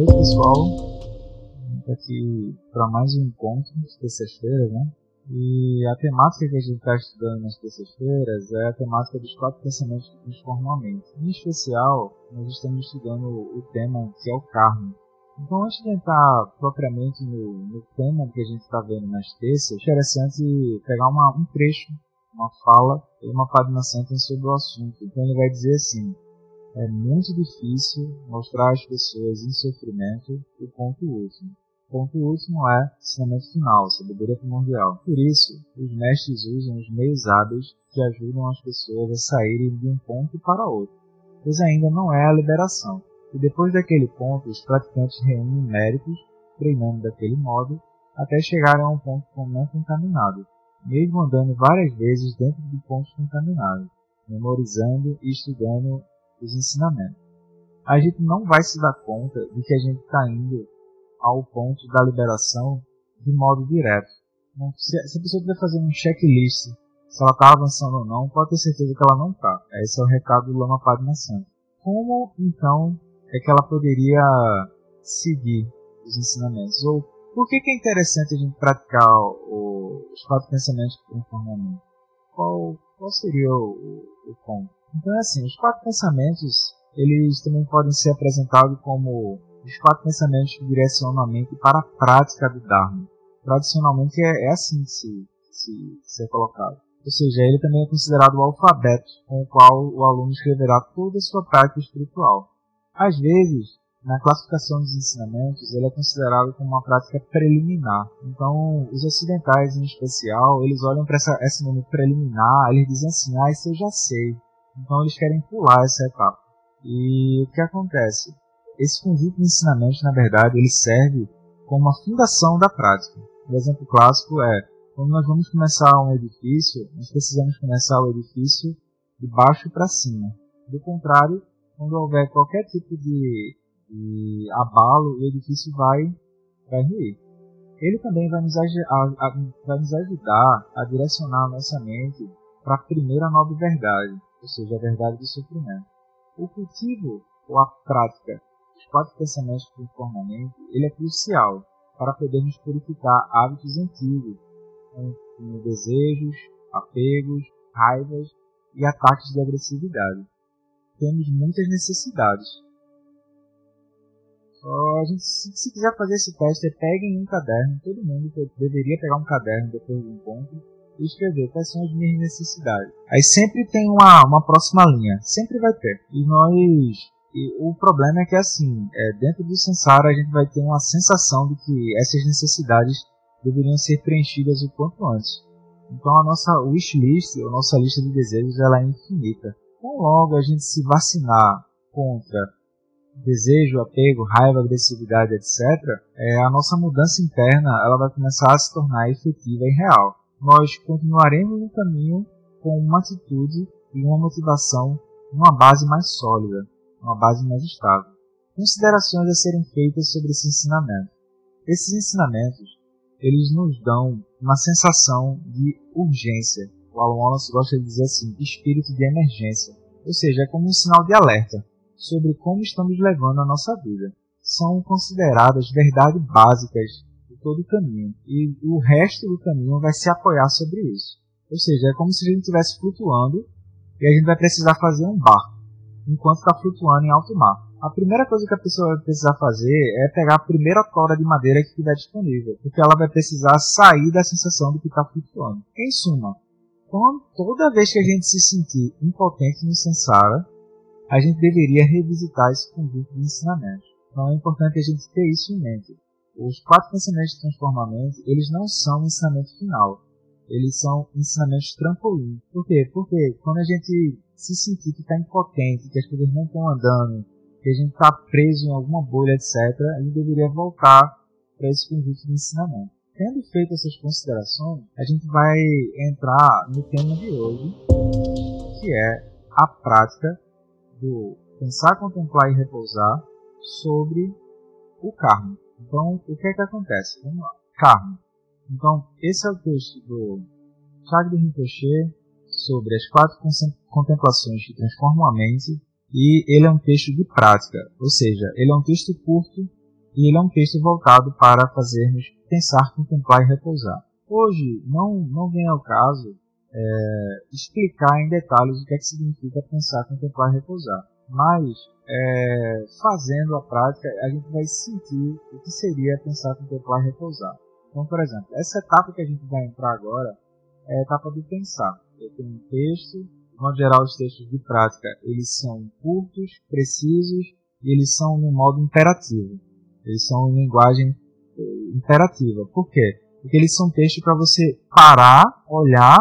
noite, pessoal. Estamos aqui para mais um encontro de terças-feiras, né? E a temática que a gente está estudando nas terças-feiras é a temática dos quatro pensamentos que transformam a mente. Em especial, nós estamos estudando o tema que é o karma. Então, antes de entrar propriamente no, no tema que a gente está vendo nas terças, é interessante pegar uma, um trecho, uma fala e uma página santa sobre o assunto. Então, ele vai dizer assim: é muito difícil mostrar às pessoas em sofrimento o ponto último. O ponto último é ensinamento final, sabedoria primordial. Por isso, os mestres usam os meios hábeis que ajudam as pessoas a saírem de um ponto para outro, pois ainda não é a liberação. E depois daquele ponto, os praticantes reúnem méritos, treinando daquele modo, até chegarem a um ponto não contaminado, mesmo andando várias vezes dentro de pontos contaminados, memorizando e estudando os ensinamentos. A gente não vai se dar conta de que a gente está indo ao ponto da liberação de modo direto. Se, a pessoa estiver fazendo um checklist, se ela está avançando ou não, pode ter certeza que ela não está. Esse é o recado do Lama Padma Santa. Como então é que ela poderia seguir os ensinamentos? Ou por que, que é interessante a gente praticar o, os quatro pensamentos mente? Qual, qual seria o, o ponto? Então, é assim, os quatro pensamentos, eles também podem ser apresentados como os quatro pensamentos que direcionam a mente para a prática do Dharma. Tradicionalmente é, é assim que se, se, se é colocado. Ou seja, ele também é considerado o alfabeto com o qual o aluno escreverá toda a sua prática espiritual. Às vezes, na classificação dos ensinamentos, ele é considerado como uma prática preliminar. Então, os ocidentais, em especial, eles olham para esse nome preliminar, eles dizem assim, ah, isso eu já sei. Então eles querem pular essa etapa. E o que acontece? Esse conjunto de ensinamentos, na verdade, ele serve como uma fundação da prática. O exemplo clássico é quando nós vamos começar um edifício, nós precisamos começar o edifício de baixo para cima. Do contrário, quando houver qualquer tipo de, de abalo, o edifício vai, vai ruir. Ele também vai nos, a, a, vai nos ajudar a direcionar a nossa mente para a primeira nova verdade, ou seja, a verdade do sofrimento. O cultivo ou a prática dos quatro pensamentos conformamente, ele é crucial para podermos purificar hábitos antigos, como desejos, apegos, raivas e ataques de agressividade. Temos muitas necessidades. Só a gente, se, se quiser fazer esse teste, peguem um caderno, todo mundo deveria pegar um caderno depois do encontro e escrever quais são as minhas necessidades. Aí sempre tem uma, uma próxima linha, sempre vai ter. E nós. E o problema é que assim, é, dentro do Sansara a gente vai ter uma sensação de que essas necessidades deveriam ser preenchidas o quanto antes. Então a nossa wishlist, a nossa lista de desejos, ela é infinita. Então logo a gente se vacinar contra desejo, apego, raiva, agressividade, etc., é, a nossa mudança interna ela vai começar a se tornar efetiva e real nós continuaremos no caminho com uma atitude e uma motivação uma base mais sólida, uma base mais estável. Considerações a serem feitas sobre esse ensinamento. Esses ensinamentos, eles nos dão uma sensação de urgência. O Alan Wallace gosta de dizer assim, espírito de emergência. Ou seja, é como um sinal de alerta sobre como estamos levando a nossa vida. São consideradas verdades básicas todo o caminho. E o resto do caminho vai se apoiar sobre isso. Ou seja, é como se a gente estivesse flutuando e a gente vai precisar fazer um barco enquanto está flutuando em alto mar. A primeira coisa que a pessoa vai precisar fazer é pegar a primeira tora de madeira que estiver disponível, porque ela vai precisar sair da sensação de que está flutuando. Em suma, quando, toda vez que a gente se sentir impotente no Sansara, a gente deveria revisitar esse conjunto de ensinamentos. Então é importante a gente ter isso em mente os quatro pensamentos de transformamento, eles não são ensinamento final. Eles são ensinamentos trampolim. Por quê? Porque quando a gente se sentir que está impotente, que as coisas não estão andando, que a gente está preso em alguma bolha, etc., a gente deveria voltar para esse conjunto de ensinamento. Tendo feito essas considerações, a gente vai entrar no tema de hoje, que é a prática do pensar, contemplar e repousar sobre o karma. Então, o que é que acontece? Vamos lá. Karma. Então, esse é o texto do Chagda Rinpoche sobre as quatro contemplações que transformam a mente e ele é um texto de prática, ou seja, ele é um texto curto e ele é um texto voltado para fazermos pensar, contemplar e repousar. Hoje não, não vem ao caso é, explicar em detalhes o que é que significa pensar, contemplar e repousar, mas é, fazendo a prática a gente vai sentir o que seria pensar, contemplar e repousar. Então, por exemplo, essa etapa que a gente vai entrar agora é a etapa do pensar. Eu tenho um texto, de modo geral os textos de prática eles são curtos, precisos e eles são no modo imperativo. Eles são em linguagem eh, imperativa. Por quê? Porque eles são textos para você parar, olhar,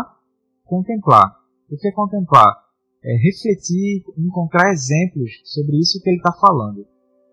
contemplar. O que é contemplar? É refletir, encontrar exemplos sobre isso que ele está falando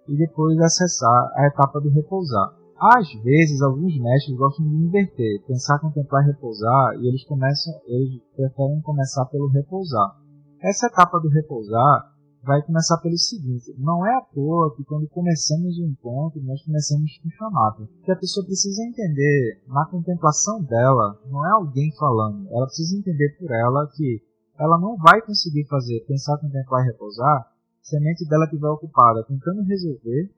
e depois acessar a etapa do repousar. Às vezes, alguns mestres gostam de inverter, pensar, contemplar e repousar, e eles começam, eles preferem começar pelo repousar. Essa etapa do repousar vai começar pelo seguinte: não é à toa que quando começamos o encontro nós começamos com chamado. Que a pessoa precisa entender na contemplação dela, não é alguém falando, ela precisa entender por ela que ela não vai conseguir fazer pensar, contemplar e repousar se a mente dela estiver ocupada tentando resolver,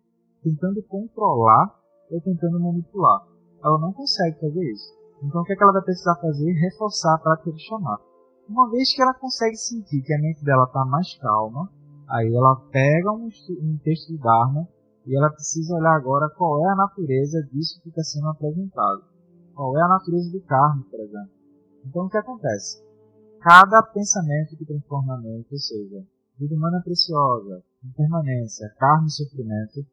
tentando controlar ou tentando manipular. Ela não consegue fazer isso. Então o que, é que ela vai precisar fazer? Reforçar a prática de chamar. Uma vez que ela consegue sentir que a mente dela está mais calma, aí ela pega um, um texto do Dharma e ela precisa olhar agora qual é a natureza disso que está sendo apresentado. Qual é a natureza do karma, por exemplo. Então o que acontece? Cada pensamento que transforma a mente, ou seja, vida humana preciosa, impermanência, karma e sofrimento,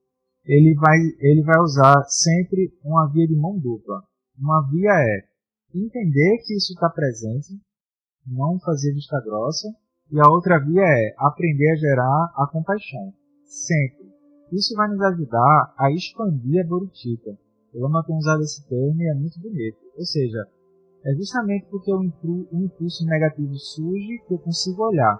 ele vai, ele vai usar sempre uma via de mão dupla. Uma via é entender que isso está presente, não fazer vista grossa, e a outra via é aprender a gerar a compaixão. Sempre. Isso vai nos ajudar a expandir a Borutica. Eu amo ter usado esse termo e é muito bonito. Ou seja, é justamente porque o impulso negativo surge que eu consigo olhar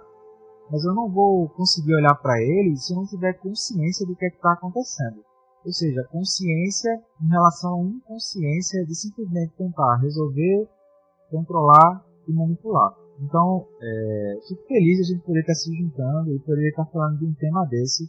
mas eu não vou conseguir olhar para ele se eu não tiver consciência do que é está acontecendo. Ou seja, consciência em relação à inconsciência de simplesmente tentar resolver, controlar e manipular. Então, é, fico feliz de a gente poder estar se juntando e poder estar falando de um tema desse,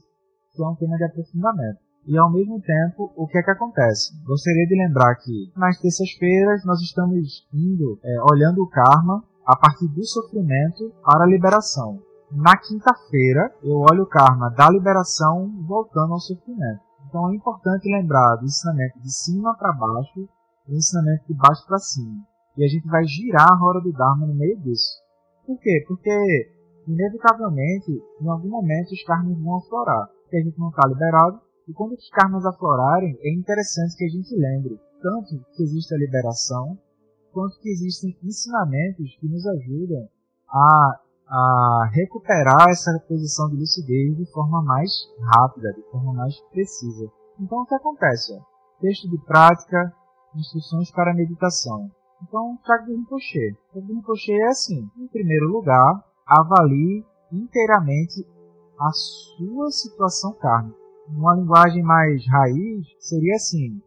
que é um tema de aprofundamento. E ao mesmo tempo, o que é que acontece? Gostaria de lembrar que nas terças-feiras nós estamos indo, é, olhando o karma a partir do sofrimento para a liberação na quinta-feira eu olho o karma da liberação voltando ao sofrimento. Então é importante lembrar do ensinamento de cima para baixo e do ensinamento de baixo para cima. E a gente vai girar a roda do Dharma no meio disso. Por quê? Porque, inevitavelmente, em algum momento os karmas vão aflorar. Porque a gente não está liberado. E quando os karmas aflorarem, é interessante que a gente lembre tanto que existe a liberação, quanto que existem ensinamentos que nos ajudam a a recuperar essa posição de lucidez de forma mais rápida, de forma mais precisa. Então o que acontece? Texto de prática, instruções para meditação. Então, Chakra Rinpoche. Chakra Rinpoche é assim. Em primeiro lugar, avalie inteiramente a sua situação kármica. Uma linguagem mais raiz seria assim: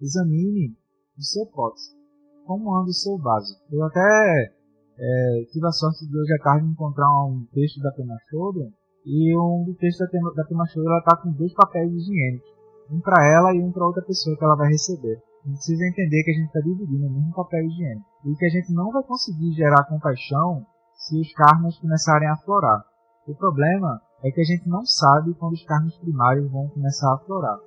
examine o seu próximo. Como anda o seu básico? Eu até é, tive a sorte de hoje à tarde encontrar um texto da Pema e um do texto da, Pema, ela está com dois papéis higiênicos, um para ela e um para outra pessoa que ela vai receber. A gente precisa entender que a gente está dividindo o mesmo papel higiênico e que a gente não vai conseguir gerar compaixão se os karmas começarem a aflorar. O problema é que a gente não sabe quando os karmas primários vão começar a aflorar.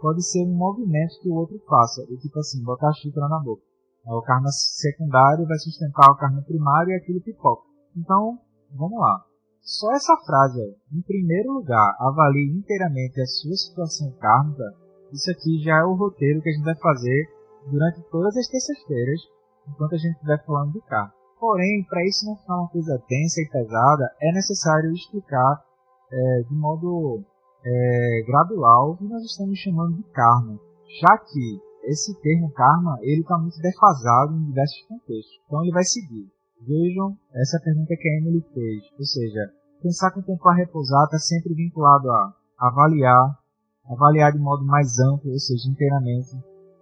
Pode ser um movimento que o outro faça, do tipo assim, botar a xícara na boca. O karma secundário vai sustentar o karma primário e aquilo pipoca. Então, vamos lá. Só essa frase, em primeiro lugar, avalie inteiramente a sua situação kármica, isso aqui já é o roteiro que a gente vai fazer durante todas as terças-feiras, enquanto a gente estiver falando do karma. Porém, para isso não ficar uma coisa densa e pesada, é necessário explicar é, de modo é, gradual que nós estamos chamando de karma, já que esse termo karma ele está muito defasado em diversos contextos. Então ele vai seguir. Vejam essa pergunta que a Emily fez, ou seja, pensar com o tempo a repousar está sempre vinculado a avaliar, avaliar de modo mais amplo, ou seja, inteiramente,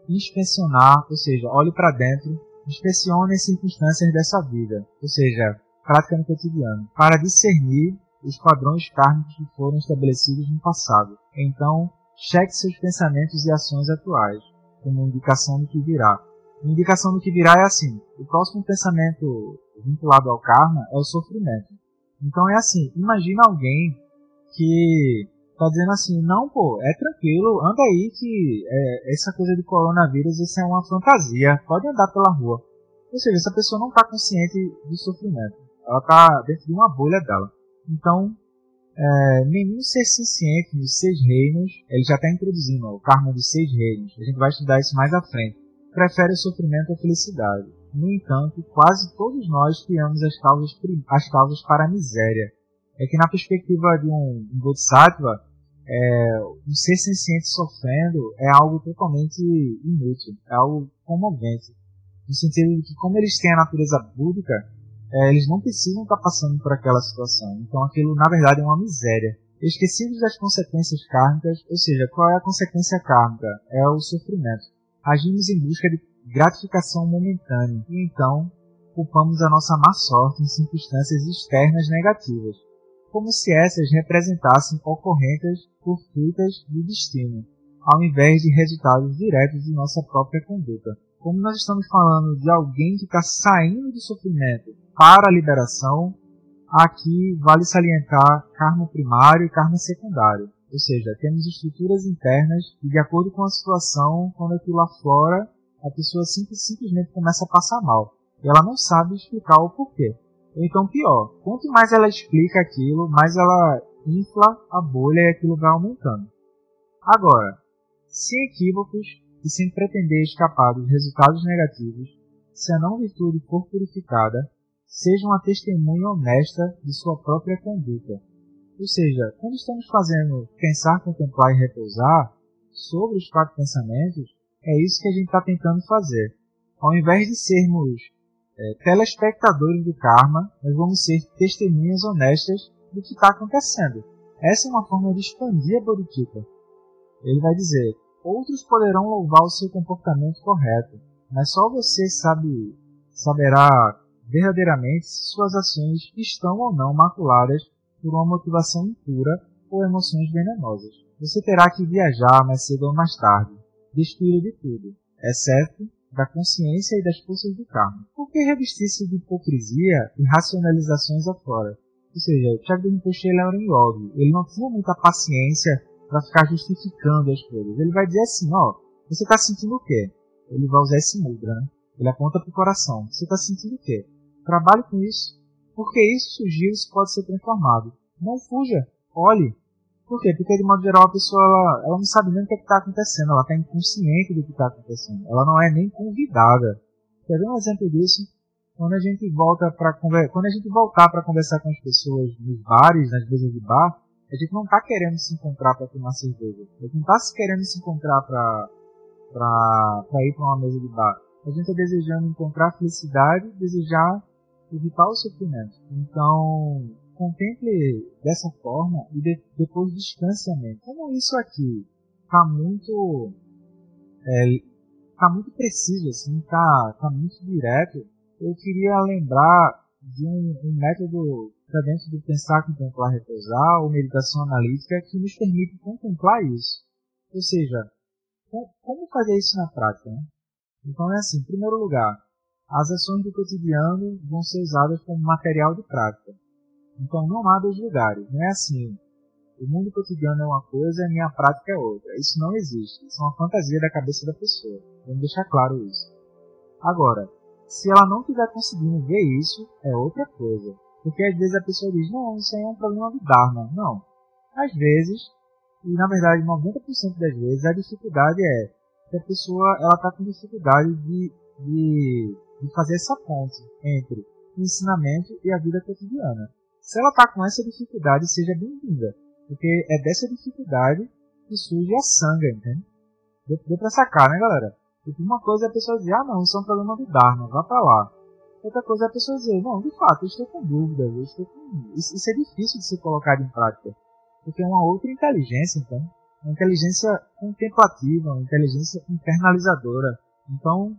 inspecionar, ou seja, olhe para dentro, inspecione as circunstâncias dessa vida, ou seja, prática no cotidiano, para discernir os padrões kármicos que foram estabelecidos no passado. Então, cheque seus pensamentos e ações atuais, como indicação do que virá. A indicação do que virá é assim: o próximo pensamento vinculado ao karma é o sofrimento. Então é assim: imagina alguém que tá dizendo assim, não, pô, é tranquilo, anda aí que é, essa coisa de coronavírus, isso é uma fantasia, pode andar pela rua. Ou seja, essa pessoa não está consciente do sofrimento, ela está dentro de uma bolha dela. Então, é, nenhum ser senciente nos seis reinos, ele já está introduzindo ó, o karma dos seis reinos, a gente vai estudar isso mais à frente, prefere o sofrimento à felicidade. No entanto, quase todos nós criamos as causas, as causas para a miséria. É que na perspectiva de um, um Bodhisattva, é, um ser senciente sofrendo é algo totalmente inútil, é algo comovente. No sentido de que, como eles têm a natureza búdica, é, eles não precisam estar passando por aquela situação. Então aquilo, na verdade, é uma miséria. Esquecidos das consequências kármicas, ou seja, qual é a consequência kármica? É o sofrimento. Agimos em busca de gratificação momentânea e então culpamos a nossa má sorte em circunstâncias externas negativas como se essas representassem ocorrências fortuitas do destino, ao invés de resultados diretos de nossa própria conduta. Como nós estamos falando de alguém que está saindo do sofrimento para a liberação, aqui vale salientar karma primário e karma secundário. Ou seja, temos estruturas internas e, de acordo com a situação, quando aquilo aflora, a pessoa simplesmente começa a passar mal. E ela não sabe explicar o porquê. Ou então pior, quanto mais ela explica aquilo, mais ela infla a bolha e aquilo vai aumentando. Agora, sem equívocos e sem pretender escapar dos resultados negativos, se a não virtude for purificada, seja uma testemunha honesta de sua própria conduta. Ou seja, quando estamos fazendo pensar, contemplar e repousar sobre os quatro pensamentos, é isso que a gente está tentando fazer. Ao invés de sermos é, telespectadores do karma, nós vamos ser testemunhas honestas do que está acontecendo. Essa é uma forma de expandir a Bodhicitta. Ele vai dizer: outros poderão louvar o seu comportamento correto, mas só você sabe saberá verdadeiramente se suas ações estão ou não maculadas por uma motivação impura ou emoções venenosas. Você terá que viajar mais cedo ou mais tarde, destruí de tudo, exceto da consciência e das forças do karma. Por que revestir-se de hipocrisia e racionalizações afora? Ou seja, Thiago Rinpoche ele era um yogi. Ele não tinha muita paciência para ficar justificando as coisas. Ele vai dizer assim, ó, você está sentindo o quê? Ele vai usar esse mudra, né? Ele aponta para o coração. Você está sentindo o quê? Trabalhe com isso. Porque isso surgiu, pode ser transformado. Não fuja. Olhe. Por quê? Porque de modo geral a pessoa ela, ela não sabe nem o que é está acontecendo, ela está inconsciente do que está acontecendo, ela não é nem convidada. Quer ver um exemplo disso? Quando a gente volta para quando a gente voltar para conversar com as pessoas nos bares, nas mesas de bar, a gente não está querendo se encontrar para tomar cerveja. A gente não está querendo se encontrar para para ir para uma mesa de bar. A gente está desejando encontrar felicidade, desejar evitar o sofrimento. Então, contemple dessa forma e de, depois mente. Como isso aqui está muito é, tá muito preciso, assim, tá, tá muito direto, eu queria lembrar de um, um método dentro do pensar, contemplar, repousar ou meditação analítica que nos permite contemplar isso. Ou seja, como fazer isso na prática? Né? Então é assim, em primeiro lugar, as ações do cotidiano vão ser usadas como material de prática. Então não há dois lugares. Não é assim. O mundo cotidiano é uma coisa e a minha prática é outra. Isso não existe. Isso é uma fantasia da cabeça da pessoa. Vamos deixar claro isso. Agora, se ela não estiver conseguindo ver isso, é outra coisa. Porque às vezes a pessoa diz, não, isso aí é um problema do Dharma. Não. Às vezes, e na verdade 90% das vezes, a dificuldade é que a pessoa ela está com dificuldade de, de, de fazer essa ponte entre o ensinamento e a vida cotidiana. Se ela está com essa dificuldade, seja bem-vinda. Porque é dessa dificuldade que surge a sanga, entende? Deu, pra sacar, né, galera? Porque uma coisa é a pessoa dizer, ah não, isso é um problema do Dharma, vá pra lá. Outra coisa é a pessoa dizer, não, de fato, eu estou com dúvidas, eu estou com... Isso, isso é difícil de ser colocado em prática. Porque é uma outra inteligência, então. Uma inteligência contemplativa, uma inteligência internalizadora. Então,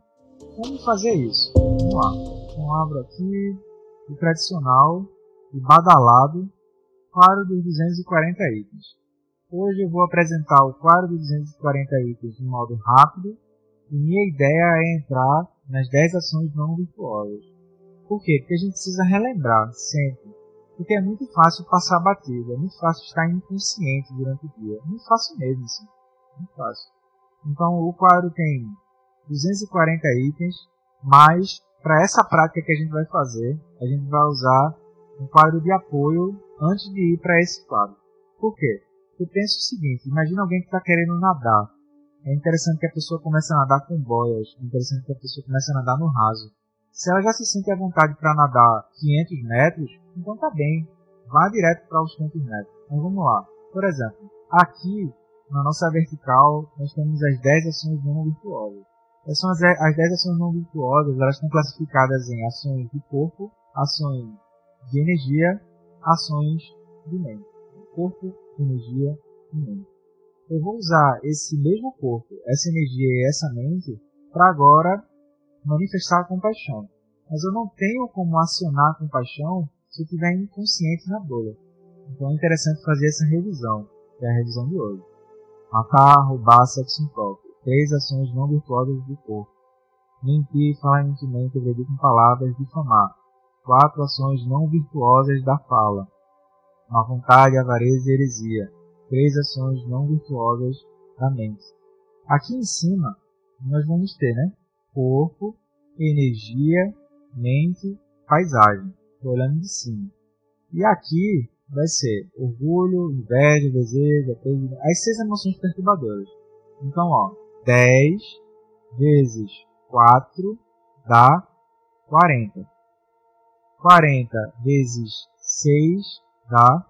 como fazer isso? Vamos lá. Então abro aqui o tradicional e badalado claro dos 240 itens. Hoje eu vou apresentar o quadro de 240 itens de modo rápido e minha ideia é entrar nas 10 ações não virtuosas. Por quê? Porque a gente precisa relembrar sempre. Porque é muito fácil passar batida, é muito fácil estar inconsciente durante o dia. É muito fácil mesmo, assim. Muito fácil. Então o quadro tem 240 itens, mas para essa prática que a gente vai fazer, a gente vai usar um quadro de apoio antes de ir para esse quadro. Por quê? Eu penso o seguinte, imagina alguém que está querendo nadar. É interessante que a pessoa comece a nadar com boias, é interessante que a pessoa comece a nadar no raso. Se ela já se sente à vontade para nadar 500 metros, então tá bem, vá direto para os 500 metros. Então vamos lá. Por exemplo, aqui na nossa vertical nós temos as 10 ações não virtuosas. Essas são as, as 10 ações não virtuosas, elas estão classificadas em ações de corpo, ações de energia, ações de mente. Corpo, energia e mente. Eu vou usar esse mesmo corpo, essa energia e essa mente para agora manifestar a compaixão. Mas eu não tenho como acionar a compaixão se eu estiver inconsciente na bolha. Então é interessante fazer essa revisão, que é a revisão de hoje. Matar, roubar, sexo impróprio. Três ações não virtuosas do corpo. Mentir, falar intimamente, agredir com palavras, difamar. Quatro ações não virtuosas da fala má vontade, avareza e heresia, três ações não virtuosas da mente. Aqui em cima, nós vamos ter né, corpo, energia, mente, paisagem. Estou olhando de cima. E aqui vai ser orgulho, inveja, desejo, apego, as seis emoções perturbadoras. Então, ó, 10 vezes 4 dá 40. 40 vezes 6 dá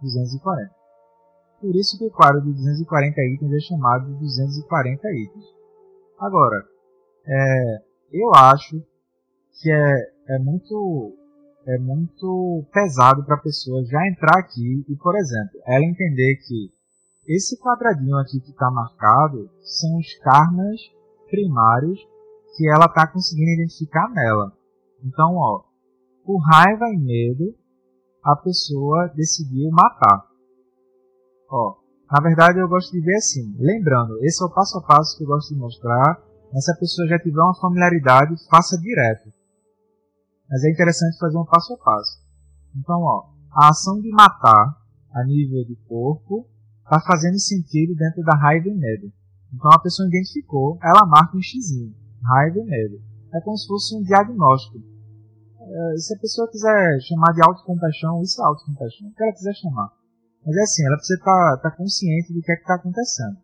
240. Por isso que o quadro de 240 itens é chamado de 240 itens. Agora, é, eu acho que é, é muito é muito pesado para a pessoa já entrar aqui e, por exemplo, ela entender que esse quadradinho aqui que está marcado são os karmas primários que ela está conseguindo identificar nela. Então, ó, por raiva e medo, a pessoa decidiu matar. Ó, na verdade eu gosto de ver assim, lembrando, esse é o passo a passo que eu gosto de mostrar, mas se a pessoa já tiver uma familiaridade, faça direto. Mas é interessante fazer um passo a passo. Então, ó, a ação de matar a nível do corpo está fazendo sentido dentro da raiva e medo. Então a pessoa identificou, ela marca um X, raiva e medo. É como se fosse um diagnóstico é, se a pessoa quiser chamar de autocompaixão, isso é autocompaixão, o que ela quiser chamar. Mas é assim, ela precisa estar tá, tá consciente do que é que está acontecendo.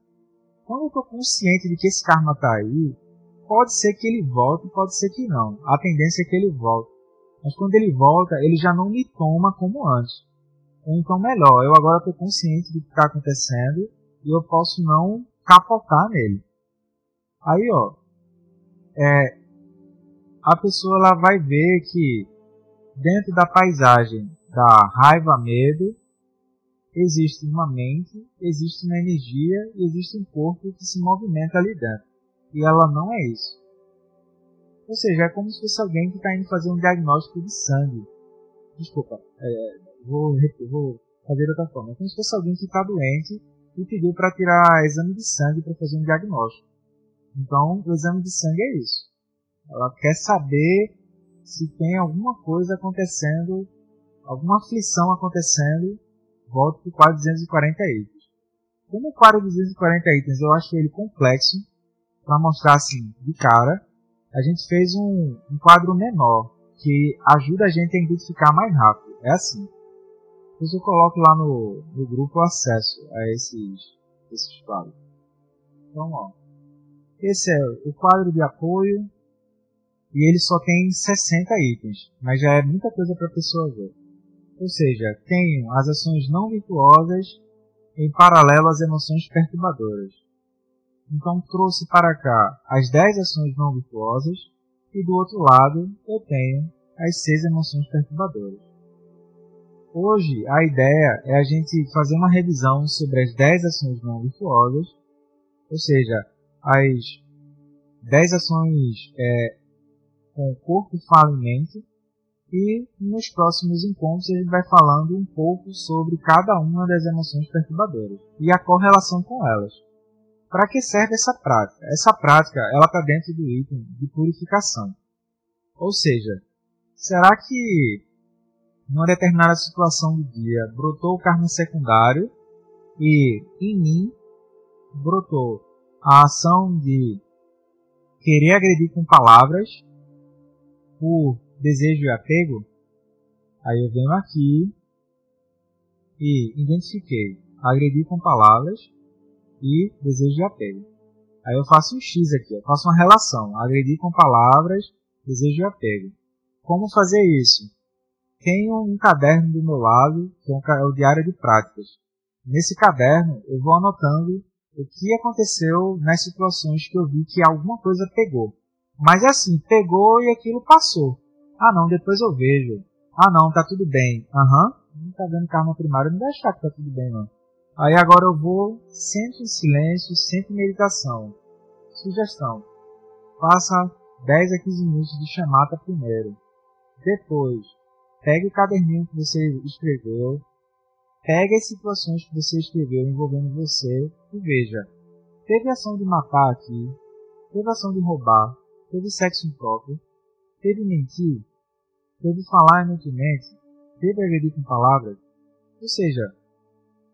Quando eu estou consciente de que esse karma está aí, pode ser que ele volte, pode ser que não. A tendência é que ele volte. Mas quando ele volta, ele já não me toma como antes. Então melhor, eu agora estou consciente do que está acontecendo e eu posso não capotar nele. Aí, ó, é, a pessoa ela vai ver que dentro da paisagem da raiva, medo, existe uma mente, existe uma energia e existe um corpo que se movimenta ali dentro. E ela não é isso. Ou seja, é como se fosse alguém que está indo fazer um diagnóstico de sangue. Desculpa, é, vou, vou fazer de outra forma. É como se fosse alguém que está doente e pediu para tirar exame de sangue para fazer um diagnóstico. Então, o exame de sangue é isso. Ela quer saber se tem alguma coisa acontecendo, alguma aflição acontecendo. Volto para o quadro 240 itens. Como o quadro 240 itens eu acho ele complexo, para mostrar assim de cara, a gente fez um, um quadro menor que ajuda a gente a identificar mais rápido. É assim. Depois eu coloco lá no, no grupo acesso a esses, esses quadros. Então, ó, esse é o quadro de apoio, e ele só tem 60 itens, mas já é muita coisa para a pessoa ver. Ou seja, tenho as ações não virtuosas em paralelo às emoções perturbadoras. Então trouxe para cá as 10 ações não virtuosas e do outro lado eu tenho as 6 emoções perturbadoras. Hoje a ideia é a gente fazer uma revisão sobre as 10 ações não virtuosas, ou seja, as 10 ações é, com corpo, fala e mente, E nos próximos encontros a gente vai falando um pouco sobre cada uma das emoções perturbadoras e a correlação com elas. Para que serve essa prática? Essa prática ela está dentro do item de purificação. Ou seja, será que numa determinada situação do dia brotou o karma secundário e em mim brotou a ação de querer agredir com palavras por desejo e apego, aí eu venho aqui e identifiquei agredir com palavras e desejo e apego. Aí eu faço um X aqui, eu faço uma relação, agredir com palavras, desejo e apego. Como fazer isso? Tenho um caderno do meu lado, que é o diário de práticas. Nesse caderno eu vou anotando o que aconteceu nas situações que eu vi que alguma coisa pegou. Mas é assim, pegou e aquilo passou. Ah não, depois eu vejo. Ah não, tá tudo bem. Aham, uhum. não tá dando karma primário, não vai achar que tá tudo bem não. Aí agora eu vou, sempre em silêncio, sempre em meditação. Sugestão. Faça 10 a 15 minutos de chamata primeiro. Depois, pegue o caderninho que você escreveu, pegue as situações que você escreveu envolvendo você e veja. Teve ação de matar aqui, teve ação de roubar, teve sexo impróprio, teve mentir, teve falar inutilmente, teve agredir com palavras. Ou seja,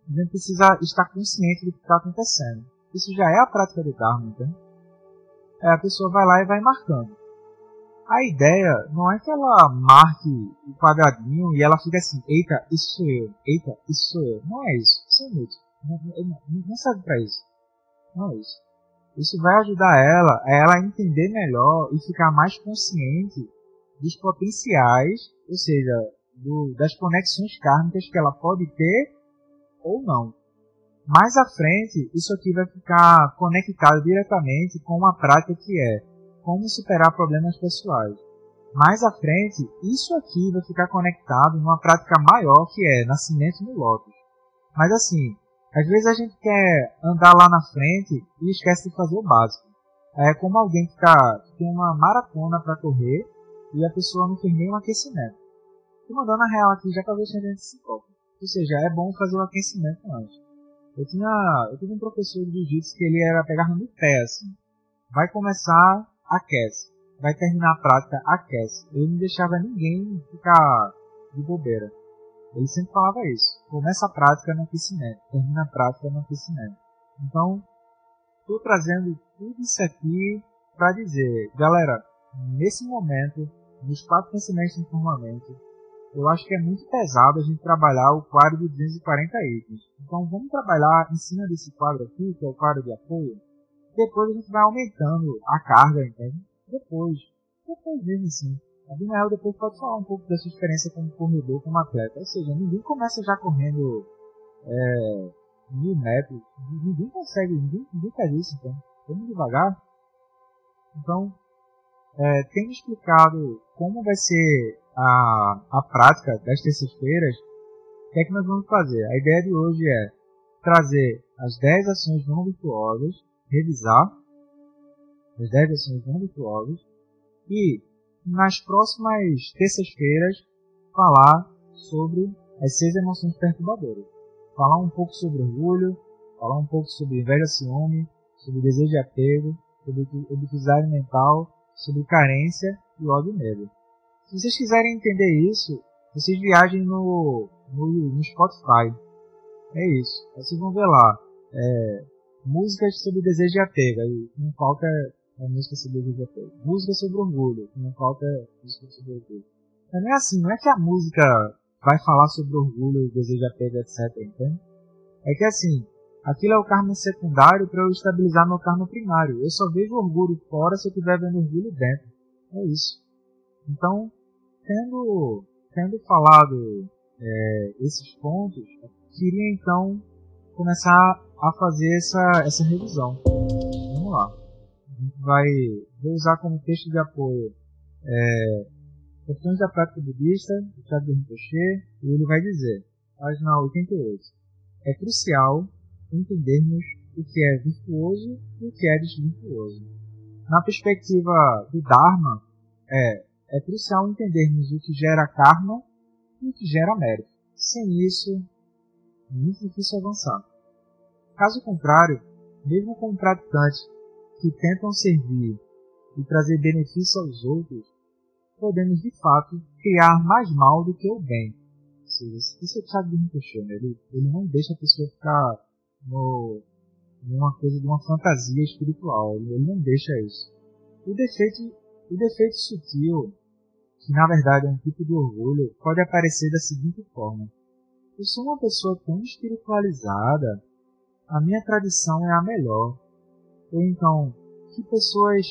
a gente precisa estar consciente do que está acontecendo. Isso já é a prática do Dharma, então. É, a pessoa vai lá e vai marcando. A ideia não é que ela marque o quadradinho e ela fica assim, eita, isso sou eu, eita, isso sou eu. Não é isso, isso é inútil. Não, não, não serve para isso. Não é isso. Isso vai ajudar ela a ela entender melhor e ficar mais consciente dos potenciais, ou seja, do, das conexões kármicas que ela pode ter ou não. Mais à frente, isso aqui vai ficar conectado diretamente com uma prática que é como superar problemas pessoais. Mais à frente, isso aqui vai ficar conectado numa prática maior que é nascimento no lótus. Mas assim, às vezes a gente quer andar lá na frente e esquece de fazer o básico. É como alguém que, tá, que tem uma maratona para correr e a pessoa não fez nem um aquecimento. Estou mandando a real aqui já para ver se a gente se toca. Ou seja, é bom fazer o um aquecimento antes. Eu tinha, eu tive um professor de jiu-jitsu que ele era pegar no pé assim. Vai começar, aquece. Vai terminar a prática, aquece. Ele não deixava ninguém ficar de bobeira. Ele sempre falava isso. Começa a prática no aquecimento, termina a prática no aquecimento. Então, estou trazendo tudo isso aqui para dizer, galera, nesse momento, nos quatro pensamentos de formamento, eu acho que é muito pesado a gente trabalhar o quadro de 240 itens. Então vamos trabalhar em cima desse quadro aqui, que é o quadro de apoio. Depois a gente vai aumentando a carga, entende? Depois. Depois mesmo assim. A Binael depois pode falar um pouco da sua experiência como corredor, como atleta. Ou seja, ninguém começa já correndo é, mil metros. Ninguém consegue, ninguém, ninguém faz isso, então. Vamos devagar. Então, é, tendo explicado como vai ser a, a prática das terças-feiras, o que é que nós vamos fazer? A ideia de hoje é trazer as 10 ações não virtuosas, revisar as 10 ações não virtuosas e nas próximas terças-feiras falar sobre as seis emoções perturbadoras. Falar um pouco sobre orgulho, falar um pouco sobre inveja, ciúme, sobre desejo de apego, sobre obitusidade mental, sobre carência e ódio medo. Se vocês quiserem entender isso, vocês viajem no, no, no Spotify. É isso. Vocês vão ver lá. É, músicas sobre desejo de apego. Aí não falta a música sobre desejo de apego. Música sobre orgulho. Não falta música sobre orgulho. Não é assim, não é que a música vai falar sobre orgulho, desejo de apego, etc. Entende? É que assim, aquilo é o karma secundário para eu estabilizar meu karma primário. Eu só vejo orgulho fora se eu estiver vendo orgulho dentro. É isso. Então, tendo, tendo falado é, esses pontos, queria então começar a fazer essa, essa revisão. Vamos lá. A gente vai vou usar como texto de apoio é, Questões da Prática Budista, do Chad Rinpoche, e ele vai dizer, página 88, é crucial entendermos o que é virtuoso e o que é desvirtuoso. Na perspectiva do Dharma, é é crucial entendermos o que gera karma e o que gera mérito. Sem isso, é muito difícil avançar. Caso contrário, mesmo com praticantes que tentam servir e trazer benefício aos outros, podemos de fato criar mais mal do que o bem. Isso é o Thiago Rinpoche, né? ele, ele não deixa a pessoa ficar no, numa coisa de uma fantasia espiritual, ele, não deixa isso. O defeito, o defeito sutil, que na verdade é um tipo de orgulho, pode aparecer da seguinte forma. Eu sou uma pessoa tão espiritualizada, a minha tradição é a melhor. Ou então, que pessoas,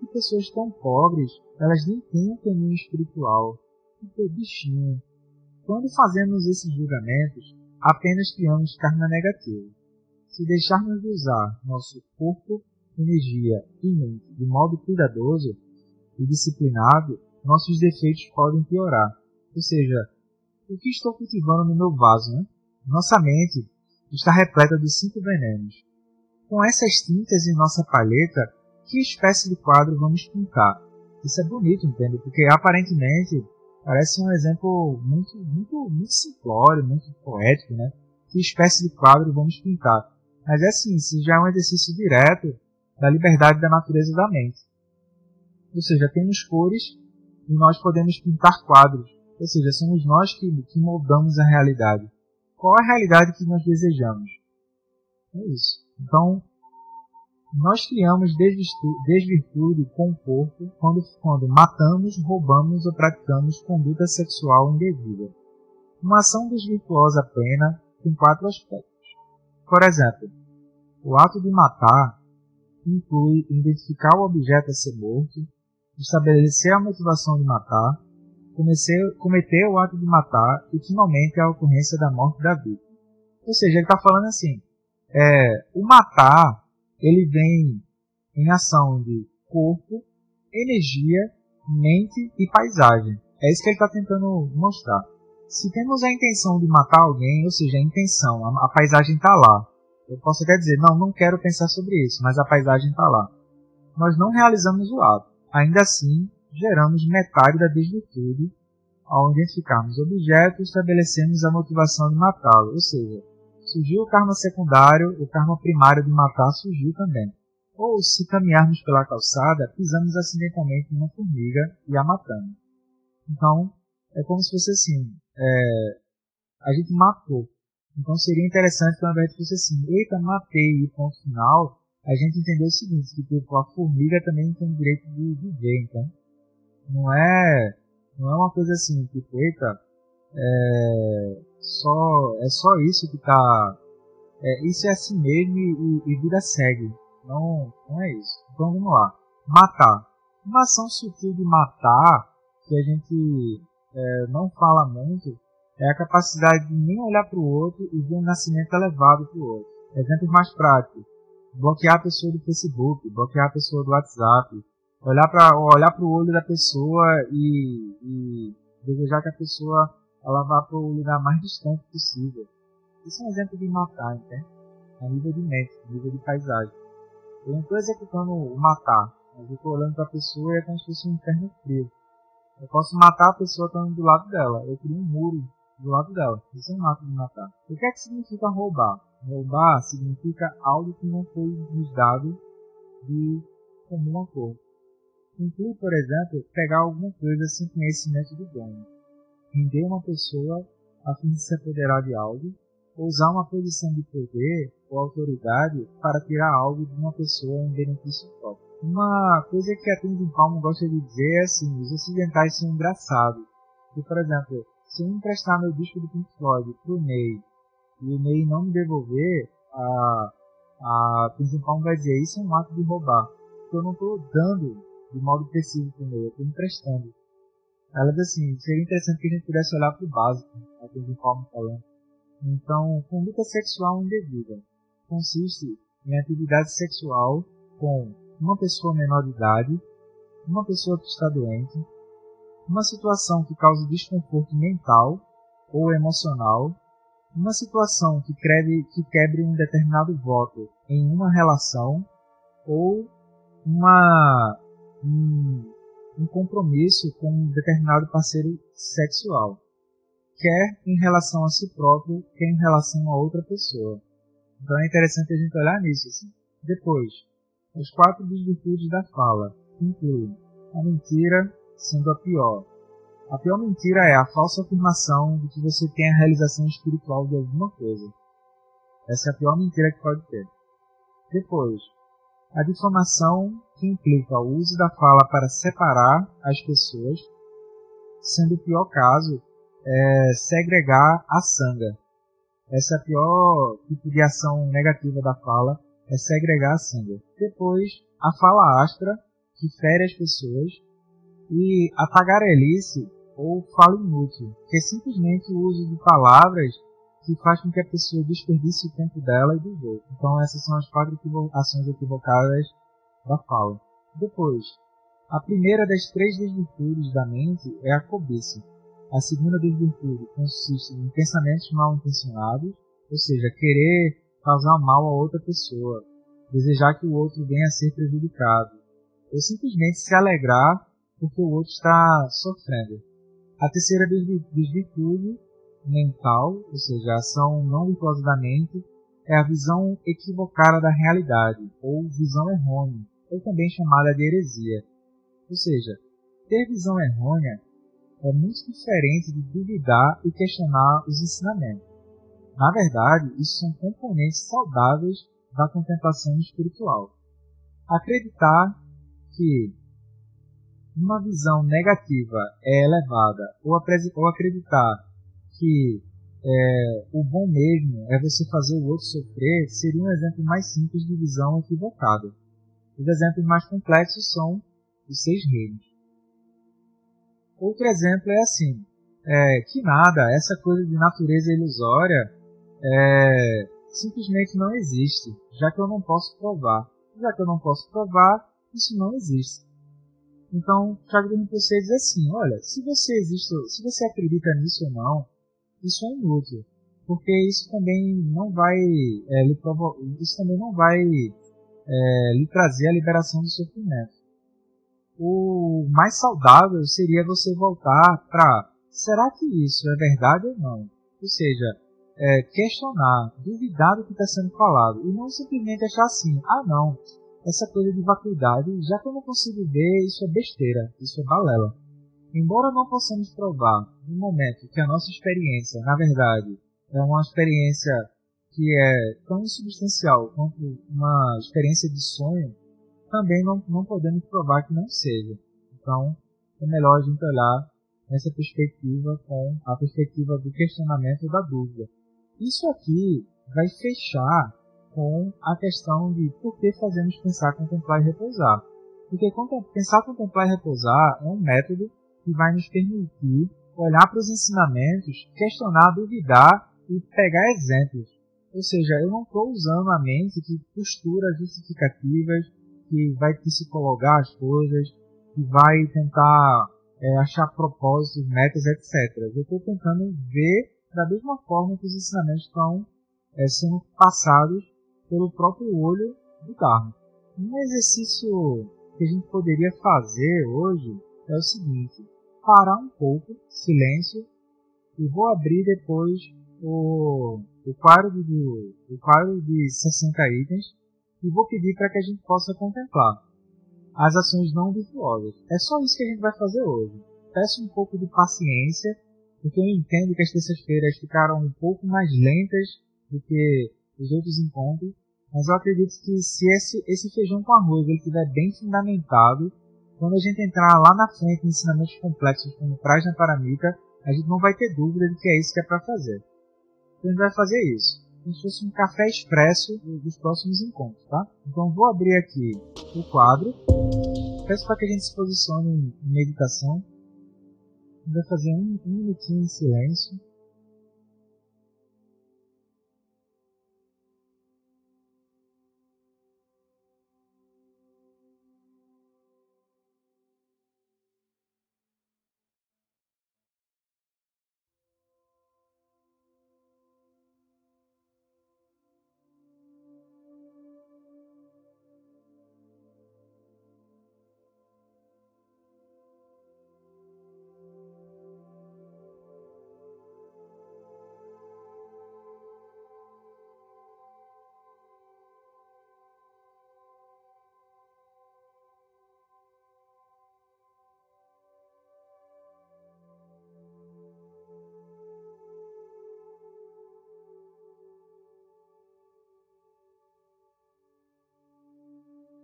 que pessoas tão pobres, elas nem têm um caminho espiritual. Que bichinho. Quando fazemos esses julgamentos, apenas criamos karma negativo. Se deixarmos de usar nosso corpo, energia e mente de modo cuidadoso e disciplinado, nossos defeitos podem piorar. Ou seja, o que estou cultivando no meu vaso, né? Nossa mente está repleta de cinco venenos. Com essas tintas em nossa palheta, que espécie de quadro vamos pintar? Isso é bonito, entende? Porque aparentemente parece um exemplo muito, muito, muito simplório, muito poético, né? Que espécie de quadro vamos pintar? Mas é assim, isso já é um exercício direto da liberdade da natureza da mente. Ou seja, temos cores e nós podemos pintar quadros. Ou seja, somos nós que, que moldamos a realidade. Qual a realidade que nós desejamos? É isso. Então, nós criamos desvirtude com o corpo quando, quando matamos, roubamos ou praticamos conduta sexual indevida. Uma ação desvirtuosa plena tem quatro aspectos. Por exemplo, o ato de matar inclui identificar o objeto a ser morto, estabelecer a motivação de matar, cometer, cometer o ato de matar e finalmente a ocorrência da morte da vítima. Ou seja, ele está falando assim, é, o matar ele vem em ação de corpo, energia, mente e paisagem. É isso que ele está tentando mostrar. Se temos a intenção de matar alguém, ou seja, a intenção, a, a paisagem está lá. Eu posso até dizer, não, não quero pensar sobre isso, mas a paisagem está lá. Nós não realizamos o ato. Ainda assim, geramos metade da desvirtude ao identificarmos objetos, estabelecemos a motivação de matá-lo, ou seja, surgiu o karma secundário, o karma primário de matar surgiu também. Ou, se caminharmos pela calçada, pisamos acidentalmente numa formiga e a matamos. Então, é como se fosse assim, é, a gente matou. Então seria interessante que ao invés de fosse assim, eita, matei e ponto final, a gente entender o seguinte, que tipo, a formiga também tem o direito de viver, então. Não é, não é uma coisa assim, tipo, eita, é, só, é só isso que tá. É, isso é assim mesmo e, e, vida segue. Não, não é isso. Então vamos lá. Matar. Uma ação sutil de matar, que a gente é, não fala muito, é a capacidade de nem olhar para o outro e ver um nascimento elevado para o outro. Exemplos mais práticos. Bloquear a pessoa do Facebook, bloquear a pessoa do WhatsApp, olhar para olhar o olho da pessoa e, e desejar que a pessoa ela vá para o lugar mais distante possível. Isso é um exemplo de matar, entende? A nível de mente, a nível de paisagem. Eu não estou executando o matar, mas eu estou olhando para a pessoa e é como se fosse um inferno frio. Eu posso matar a pessoa estando do lado dela. Eu crio um muro do lado dela. Isso é um ato de matar. O que é que significa roubar? Roubar significa algo que não foi nos dado de comum acordo. Inclui, por exemplo, pegar alguma coisa sem conhecimento do dono, render uma pessoa a fim de se apoderar de algo, ou usar uma posição de poder ou autoridade para tirar algo de uma pessoa em benefício próprio. Uma coisa que a Tenzin Palmo gosta de dizer é assim, os ocidentais são engraçados. Por exemplo, se eu emprestar meu disco do Pink Floyd pro Ney e o Ney não me devolver, a, a Tenzin Palmo vai dizer isso é um ato de roubar. Porque eu não estou dando de modo preciso para o meu, eu estou emprestando. Ela diz assim, seria interessante que a gente pudesse olhar para o básico, a de forma falando. Então, conduta sexual indevida consiste em atividade sexual com uma pessoa menor de idade, uma pessoa que está doente, uma situação que cause desconforto mental ou emocional, uma situação que, creve, que quebre um determinado voto em uma relação ou uma um, um compromisso com um determinado parceiro sexual, quer em relação a si próprio, quer em relação a outra pessoa. Então é interessante a gente olhar nisso. Assim. Depois, os quatro desvirtudes da fala, incluem a mentira sendo a pior. A pior mentira é a falsa afirmação de que você tem a realização espiritual de alguma coisa. Essa é a pior mentira que pode ter. Depois, a difamação que implica o uso da fala para separar as pessoas, sendo o pior caso é segregar a sanga. Essa é a pior tipo de ação negativa da fala, é segregar a sanga. Depois, a fala astra, que fere as pessoas, e a tagarelice ou fala inútil, que é simplesmente o uso de palavras que faz com que a pessoa desperdice o tempo dela e do outros. Então essas são as quatro ações equivocadas da fala. Depois, a primeira das três desvirtudes da mente é a cobiça. A segunda desvirtude consiste em pensamentos mal intencionados, ou seja, querer causar mal a outra pessoa, desejar que o outro venha a ser prejudicado, ou simplesmente se alegrar porque o outro está sofrendo. A terceira desvirtude mental, ou seja, a ação não virtuosa da mente, é a visão equivocada da realidade, ou visão errônea, ou também chamada de heresia. Ou seja, ter visão errônea é muito diferente de duvidar e questionar os ensinamentos. Na verdade, isso são componentes saudáveis da contemplação espiritual. Acreditar que uma visão negativa é elevada ou, acreditar que é, o bom mesmo é você fazer o outro sofrer seria um exemplo mais simples de visão equivocada. Os exemplos mais complexos são os seis reinos. Outro exemplo é assim, é, que nada, essa coisa de natureza ilusória é, simplesmente não existe, já que eu não posso provar. Já que eu não posso provar, isso não existe. Então, Tiago de você diz assim, olha, se você existe, se você acredita nisso ou não, isso é inútil, porque isso também não vai é, lhe isso também não vai é, lhe trazer a liberação do sofrimento. O mais saudável seria você voltar para será que isso é verdade ou não? Ou seja, é, questionar, duvidar do que está sendo falado e não simplesmente achar assim, ah não, essa coisa de vacuidade, já que eu não consigo ver, isso é besteira, isso é balela. Embora não possamos provar no momento que a nossa experiência, na verdade, é uma experiência que é tão insubstancial quanto uma experiência de sonho, também não, não podemos provar que não seja. Então, é melhor a gente olhar nessa perspectiva com a perspectiva do questionamento e da dúvida. Isso aqui vai fechar com a questão de por que fazemos pensar, contemplar e repousar. Porque pensar, contemplar e repousar é um método que vai nos permitir olhar para os ensinamentos, questionar, duvidar e pegar exemplos. Ou seja, eu não estou usando a mente que costura justificativas, que vai psicologar as coisas, que vai tentar é, achar propósitos, metas, etc. Eu estou tentando ver da mesma forma que os ensinamentos estão é, sendo passados pelo próprio olho do Dharma. Um exercício que a gente poderia fazer hoje é o seguinte: parar um pouco, silêncio, e vou abrir depois o, o, quadro, de, o quadro de 60 itens e vou pedir para que a gente possa contemplar as ações não virtuosas. É só isso que a gente vai fazer hoje. Peço um pouco de paciência, porque eu entendo que as terças-feiras ficaram um pouco mais lentas do que os outros encontros, mas eu acredito que se esse, esse feijão com arroz ele estiver bem fundamentado, quando a gente entrar lá na frente em ensinamentos complexos como traz na paramita, a gente não vai ter dúvida de que é isso que é para fazer. Então a gente vai fazer isso, como se fosse um café expresso dos próximos encontros, tá? Então vou abrir aqui o quadro, peço para que a gente se posicione em meditação, vai fazer um, um minutinho em silêncio,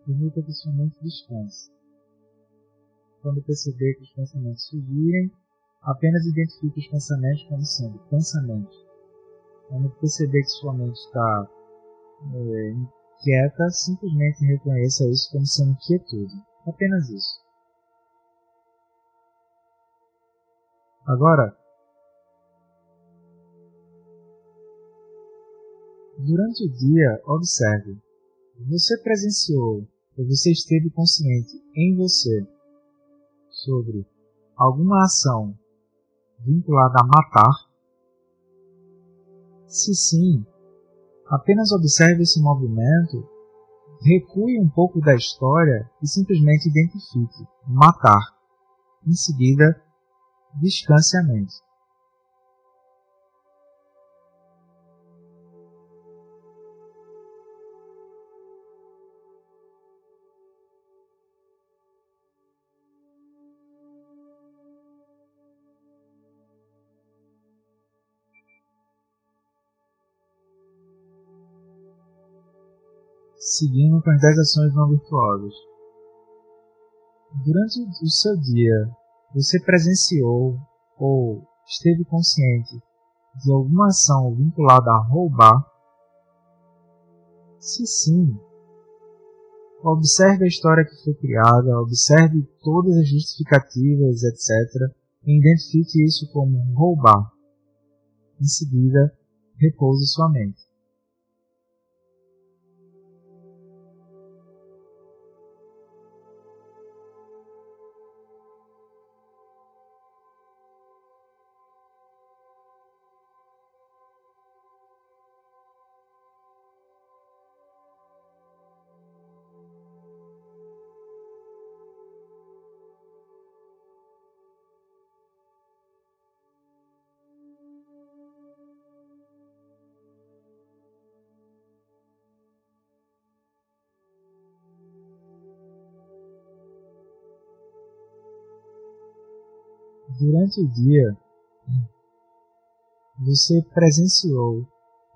permita que sua mente descanse. Quando perceber que os pensamentos surgirem, apenas identifique os pensamentos como sendo pensamentos. Quando perceber que sua mente está é, inquieta, simplesmente reconheça isso como sendo inquietude. Apenas isso. Agora, durante o dia, observe. Você presenciou ou você esteve consciente em você sobre alguma ação vinculada a matar? Se sim, apenas observe esse movimento, recue um pouco da história e simplesmente identifique matar. Em seguida, descanse a mente. Seguindo com as 10 ações não virtuosas. Durante o seu dia, você presenciou ou esteve consciente de alguma ação vinculada a roubar? Se sim, observe a história que foi criada, observe todas as justificativas, etc., e identifique isso como roubar. Em seguida, repouse sua mente. Durante o dia você presenciou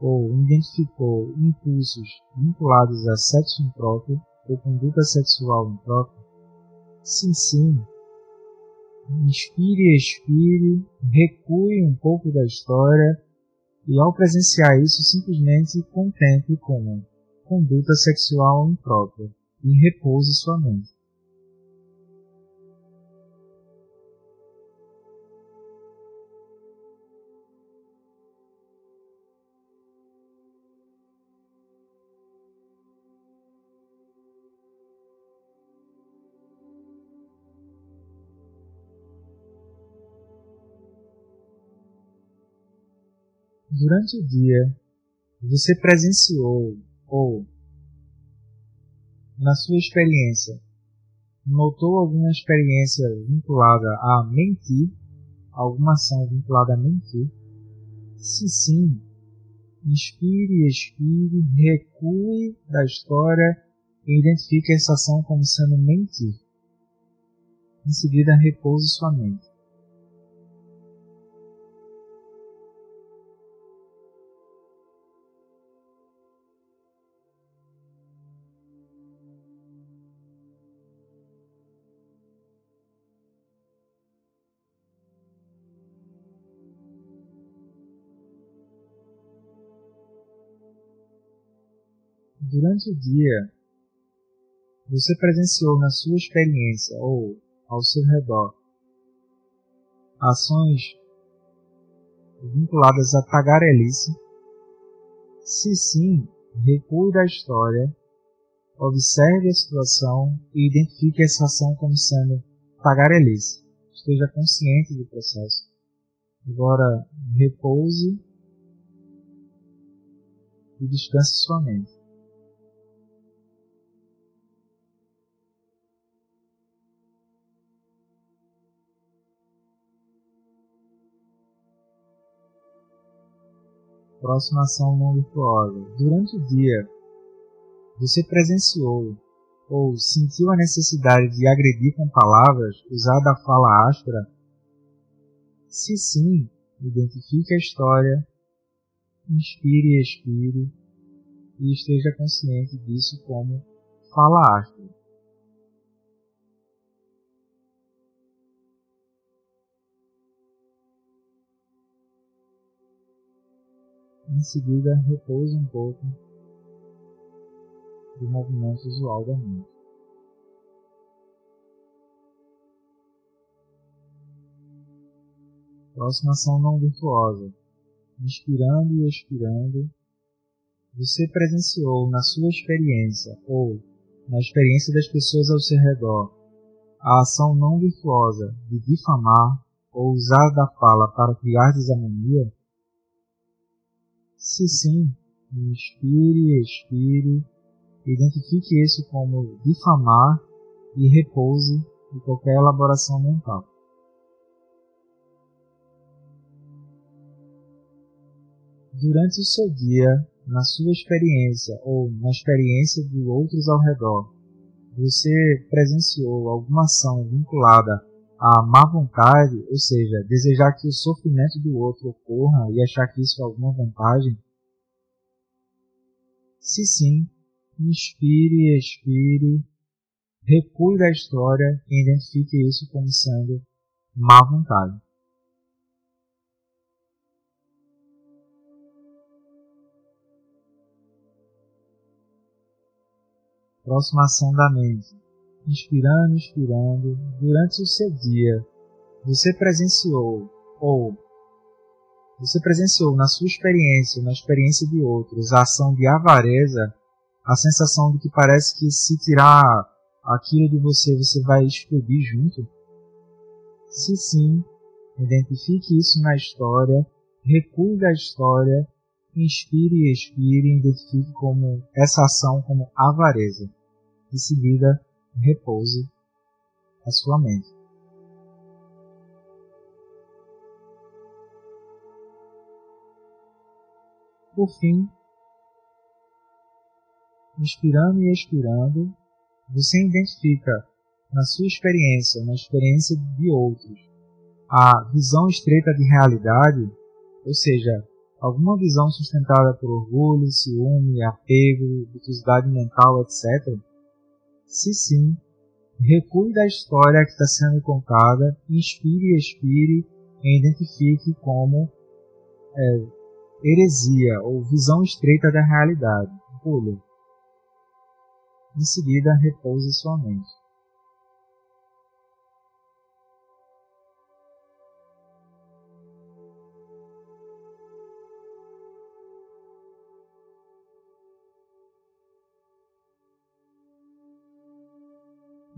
ou identificou impulsos vinculados a sexo impróprio ou conduta sexual imprópria? Sim, sim. Inspire expire, recue um pouco da história e ao presenciar isso simplesmente contemple como conduta sexual imprópria e repouse sua mente. Durante o dia você presenciou ou na sua experiência notou alguma experiência vinculada a mentir, alguma ação vinculada a mentir? Se sim, inspire, expire, recue da história e identifique essa ação como sendo mentir. Em seguida, repouse sua mente. Durante o dia você presenciou na sua experiência ou ao seu redor ações vinculadas à tagarelice? Se sim, recue da história, observe a situação e identifique essa ação como sendo tagarelice. Esteja consciente do processo. Agora, repouse e descanse sua mente. Próxima ação não virtuosa. Durante o dia, você presenciou ou sentiu a necessidade de agredir com palavras, usar da fala áspera? Se sim, identifique a história, inspire e expire e esteja consciente disso como fala áspera. Em seguida, repouse um pouco do movimento usual da mente. Próxima ação não virtuosa. Inspirando e expirando, você presenciou na sua experiência ou na experiência das pessoas ao seu redor a ação não virtuosa de difamar ou usar da fala para criar desarmonia? Se sim, inspire, expire, identifique isso como difamar e repouse de qualquer elaboração mental. Durante o seu dia, na sua experiência ou na experiência de outros ao redor, você presenciou alguma ação vinculada à má vontade, ou seja, desejar que o sofrimento do outro ocorra e achar que isso é alguma vantagem? Se sim, inspire expire, recue da história e identifique isso como sendo má vontade. Próxima ação da mente. Inspirando, inspirando, durante o seu dia, você presenciou ou você presenciou na sua experiência, na experiência de outros, a ação de avareza, a sensação de que parece que se tirar aquilo de você, você vai explodir junto? Se sim, identifique isso na história, recue da história, inspire e expire identifique como essa ação como avareza. Em seguida, repouse a sua mente. Por fim, inspirando e expirando, você identifica na sua experiência, na experiência de outros, a visão estreita de realidade, ou seja, alguma visão sustentada por orgulho, ciúme, apego, dificuldade mental, etc., se sim, recue da história que está sendo contada, inspire e expire e identifique como é, heresia ou visão estreita da realidade. Pule. Em seguida, repouse sua mente.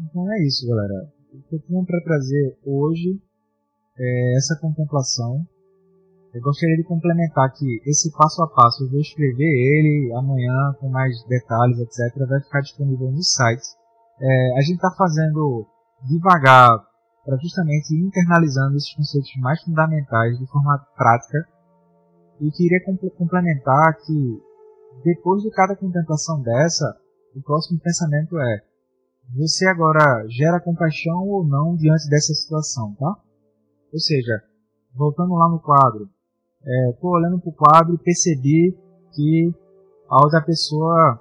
Então é isso, galera. O que eu tinha para trazer hoje é essa contemplação. Eu gostaria de complementar que esse passo a passo, eu vou escrever ele amanhã com mais detalhes, etc. Vai ficar disponível no site. É, a gente está fazendo devagar para justamente ir internalizando esses conceitos mais fundamentais de forma prática. E queria complementar que depois de cada contemplação dessa, o próximo pensamento é você agora gera compaixão ou não diante dessa situação, tá? Ou seja, voltando lá no quadro, é, olhando para o quadro e percebi que a outra pessoa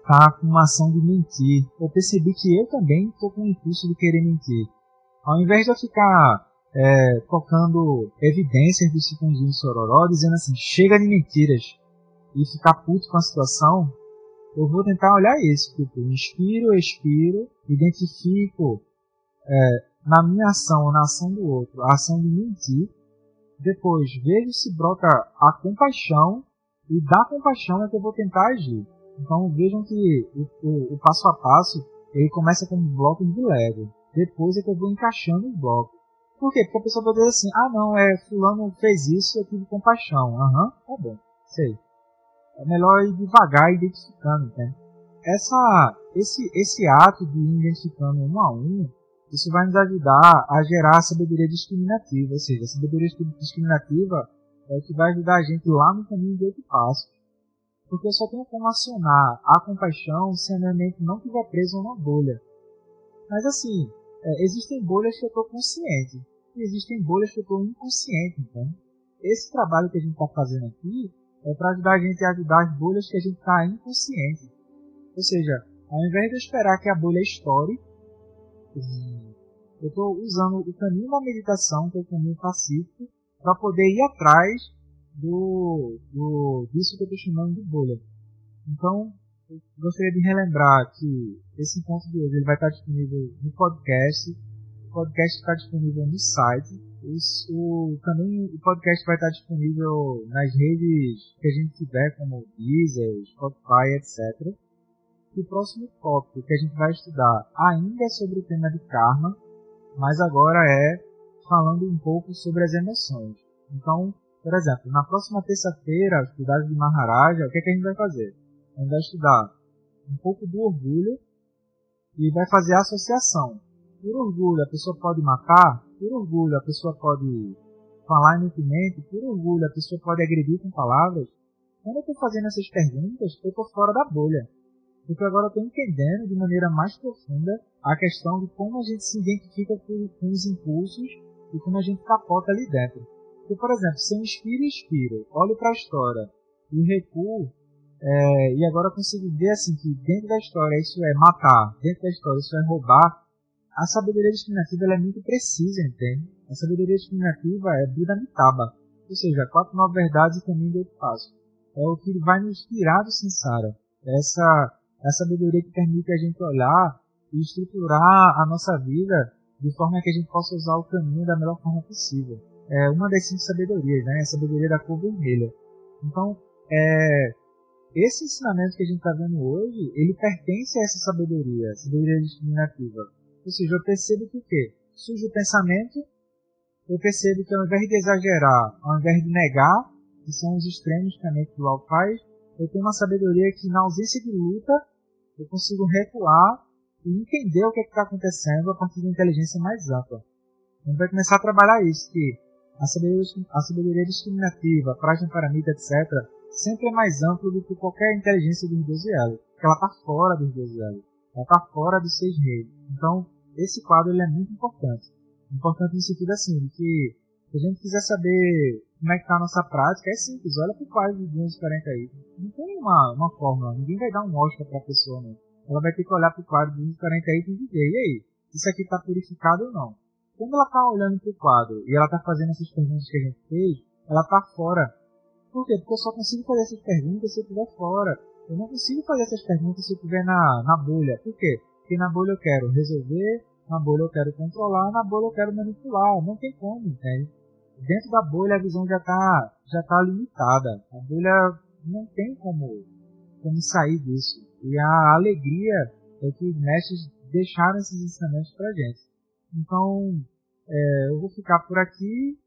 está com uma ação de mentir. Eu percebi que eu também estou com o impulso de querer mentir. Ao invés de eu ficar é, tocando evidências do Cicundinho Sororó, dizendo assim, chega de mentiras, e ficar puto com a situação, eu vou tentar olhar isso, tipo, inspiro, expiro, identifico é, na minha ação ou na ação do outro a ação de mentir, depois vejo se brota a compaixão e da compaixão é que eu vou tentar agir. Então vejam que o, o, o passo a passo ele começa com blocos de Lego. Depois é que eu vou encaixando os blocos. Por quê? Porque a pessoa vai dizer assim, ah não, é fulano fez isso, eu tive compaixão. Aham, uhum, tá bom, sei é melhor ir devagar identificando, né? Essa, esse, esse ato de ir identificando um a um, isso vai nos ajudar a gerar a sabedoria discriminativa, ou seja, a sabedoria discriminativa é o que vai ajudar a gente lá no caminho de outro passo. Porque eu só tenho como acionar a compaixão se a minha mente não estiver presa uma bolha. Mas assim, é, existem bolhas que eu estou consciente e existem bolhas que eu estou inconsciente. Então, esse trabalho que a gente está fazendo aqui é para ajudar a gente a ajudar as bolhas que a gente está inconsciente. Ou seja, Ao invés de eu esperar que a bolha estoure, eu estou usando o caminho da meditação, que é o caminho pacífico, para poder ir atrás do, do disso que eu estou chamando de bolha. Então, eu gostaria de relembrar que esse encontro de hoje ele vai estar disponível no podcast. O podcast está disponível no site. O, também o podcast vai estar disponível nas redes que a gente tiver, como Deezer, Spotify, etc. E o próximo tópico que a gente vai estudar ainda é sobre o tema de karma, mas agora é falando um pouco sobre as emoções. Então, por exemplo, na próxima terça-feira, cuidados de Maharaja, o que, é que a gente vai fazer? A gente vai estudar um pouco do orgulho e vai fazer a associação. Por orgulho, a pessoa pode matar, por orgulho, a pessoa pode falar inutilmente, por orgulho, a pessoa pode agredir com palavras. Quando eu estou fazendo essas perguntas, eu estou fora da bolha. Porque agora eu estou entendendo de maneira mais profunda a questão de como a gente se identifica com os impulsos e como a gente capota ali dentro. Porque, por exemplo, se eu inspiro e inspiro, olho para a história e recuo, é, e agora eu consigo ver assim que dentro da história isso é matar, dentro da história isso é roubar, a sabedoria discriminativa é muito precisa, entende? A sabedoria discriminativa é Buda Mitaba, ou seja, quatro nove verdades e caminho do passo. É o que vai nos tirar do Sansara. Essa a sabedoria que permite a gente olhar e estruturar a nossa vida de forma que a gente possa usar o caminho da melhor forma possível. É uma das cinco sabedorias, né? A sabedoria da cor vermelha. Então, é, esse ensinamento que a gente está vendo hoje, ele pertence a essa sabedoria, sabedoria discriminativa. Ou seja, eu percebo que o quê? Surge o pensamento, eu percebo que ao invés de exagerar, ao invés de negar, que são os extremos que a mente dual faz, eu tenho uma sabedoria que na ausência de luta, eu consigo recuar e entender o que é está acontecendo a partir de uma inteligência mais ampla. A gente vai começar a trabalhar isso, que a sabedoria, a sabedoria discriminativa, a prática paramita, etc., sempre é mais ampla do que qualquer inteligência dos 12 elos, porque ela está fora dos 12 elos, ela está fora dos seis reis. Então, esse quadro ele é muito importante. Importante no sentido assim, de que se a gente quiser saber como é que está a nossa prática, é simples, olha para o quadro de 240 aí. Não tem uma, uma fórmula, ninguém vai dar um Oscar para a pessoa, não. Ela vai ter que olhar para o quadro de 240 aí e dizer, e aí, isso aqui está purificado ou não? Quando ela está olhando para o quadro e ela está fazendo essas perguntas que a gente fez, ela está fora. Por quê? Porque eu só consigo fazer essas perguntas se eu estiver fora. Eu não consigo fazer essas perguntas se eu estiver na, na bolha. Por quê? Porque na bolha eu quero resolver, na bolha eu quero controlar, na bolha eu quero manipular. Não tem como, entende? dentro da bolha a visão já está já tá limitada. A bolha não tem como, como sair disso. E a alegria é que os mestres deixaram esses ensinamentos para gente. Então, é, eu vou ficar por aqui.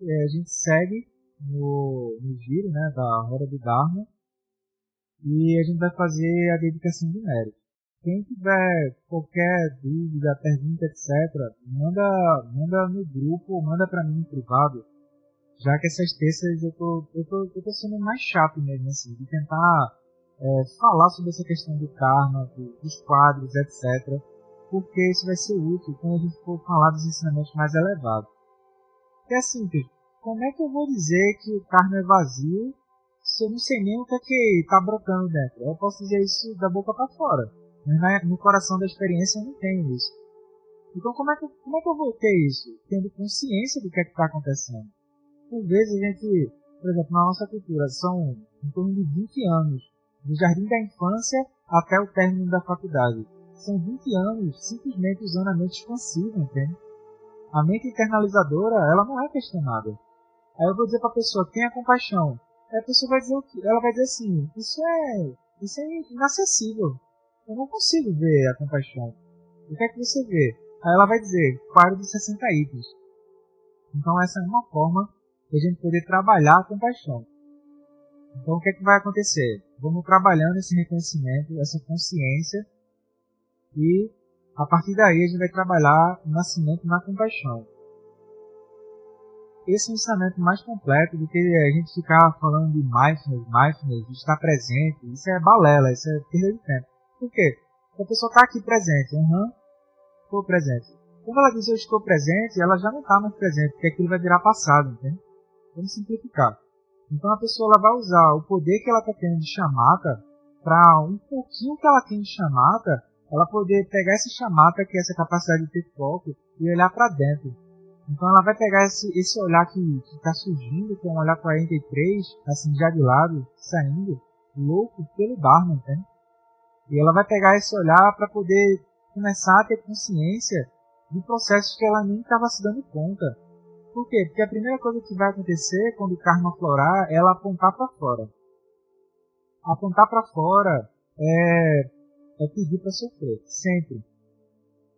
É, a gente segue no, no giro né, da Roda do Dharma. E a gente vai fazer a dedicação de mérito. Quem tiver qualquer dúvida, pergunta, etc., manda, manda no grupo manda para mim em privado. Já que essas terças eu tô, eu tô, eu tô sendo mais chato mesmo, assim, de tentar é, falar sobre essa questão do karma, dos quadros, etc. Porque isso vai ser útil quando a gente for falar dos ensinamentos mais elevados. Que é simples. Como é que eu vou dizer que o karma é vazio se eu não sei nem o que é que está brotando dentro? Eu posso dizer isso da boca para fora mas no coração da experiência eu não tenho isso. Então como é que, como é que eu vou ter isso? Tendo consciência do que é está acontecendo. Por vezes a gente, por exemplo, na nossa cultura, são em torno de 20 anos, do jardim da infância até o término da faculdade. São 20 anos simplesmente usando a mente expansiva, entende? A mente internalizadora, ela não é questionada. Aí eu vou dizer para a pessoa, tenha compaixão. Aí a pessoa vai dizer o que? Ela vai dizer assim, isso é, isso é inacessível eu não consigo ver a compaixão. O que é que você vê? Aí ela vai dizer, quadro de 60 itens. Então essa é uma forma de a gente poder trabalhar a compaixão. Então o que é que vai acontecer? Vamos trabalhando esse reconhecimento, essa consciência e a partir daí a gente vai trabalhar o nascimento na compaixão. Esse é o ensinamento mais completo do que a gente ficar falando de mindfulness, mindfulness, de estar presente. Isso é balela, isso é perda de tempo. Por quê? A pessoa está aqui presente. Uhum. Estou presente. Quando ela diz eu estou presente, ela já não está mais presente, porque aquilo vai virar passado, entende? Vamos simplificar. Então a pessoa ela vai usar o poder que ela está tendo de chamata, para um pouquinho que ela tem de chamata, ela poder pegar essa chamata, que é essa capacidade de ter foco, e olhar para dentro. Então ela vai pegar esse, esse olhar que está surgindo, que é um olhar 43, assim já de lado, saindo, louco pelo Dharma, entende? E ela vai pegar esse olhar para poder começar a ter consciência de processos que ela nem estava se dando conta. Por quê? Porque a primeira coisa que vai acontecer quando o karma florar é ela apontar para fora. Apontar para fora é, é pedir para sofrer, sempre.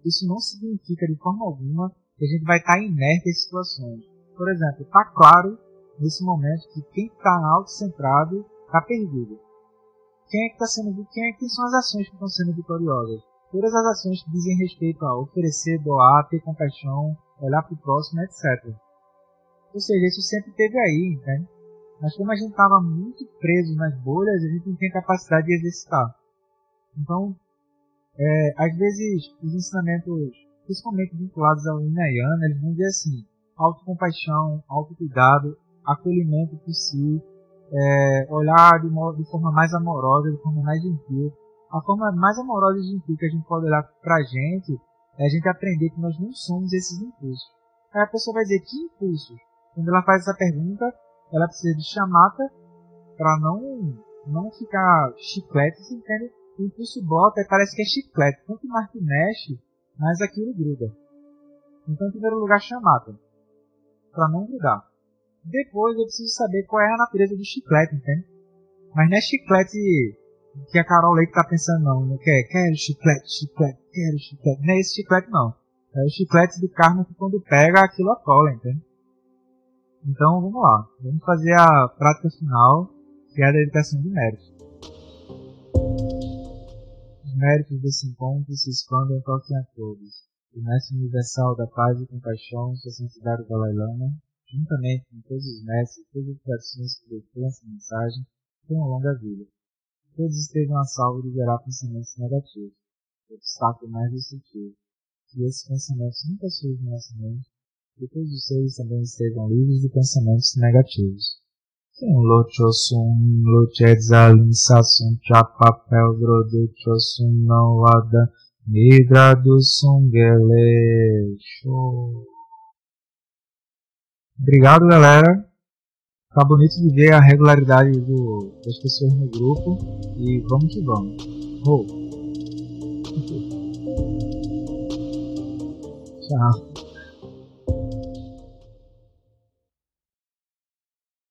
Isso não significa de forma alguma que a gente vai estar tá inerte em situações. Por exemplo, está claro nesse momento que quem está autocentrado está perdido. Quem é que está sendo, quem é que são as ações que estão sendo vitoriosas? Todas as ações que dizem respeito a oferecer, doar, ter compaixão, olhar para o próximo, etc. Ou seja, isso sempre teve aí, entende? Mas como a gente estava muito preso nas bolhas, a gente não tem capacidade de exercitar. Então, é, às vezes, os ensinamentos, principalmente vinculados ao Hinayana, eles vão dizer assim, autocompaixão, autocuidado, acolhimento por si, é, olhar de, de forma mais amorosa, de forma mais gentil. A forma mais amorosa e gentil que a gente pode olhar pra gente é a gente aprender que nós não somos esses impulsos. Aí a pessoa vai dizer, que impulsos? Quando ela faz essa pergunta, ela precisa de chamata para não não ficar chiclete, você entende? O impulso bota e parece que é chiclete. Quanto mais que mexe, mais aquilo gruda. Então, em primeiro lugar, chamata. Para não grudar. Depois eu preciso saber qual é a natureza do chiclete, entende? Mas não é chiclete que a Carol Leite tá pensando, não. Não quer, quero chiclete, chiclete, quero chiclete. Não é esse chiclete, não. É o chiclete do karma que quando pega aquilo atola, entende? Então vamos lá. Vamos fazer a prática final, que é a dedicação de méritos. Os méritos desse encontro se expandem e toquem a todos. O Mestre Universal da Paz e Compaixão, Sua Santidade Dalai Lama, juntamente com todos os mestres e todas as tradições que veem essa mensagem, tenham longa vida. Todos estejam a salvo de gerar pensamentos negativos, o obstáculo mais destrutivo. Que esses pensamentos nunca surjam na nossa mente e todos os seres também estejam livres de pensamentos negativos. Lo chosum lo chedzalin sasum chapapel drodo chosum não ada nidra do sungele. Show. Obrigado, galera. Tá bonito de ver a regularidade do, das pessoas no grupo. E vamos que vamos. Tchau.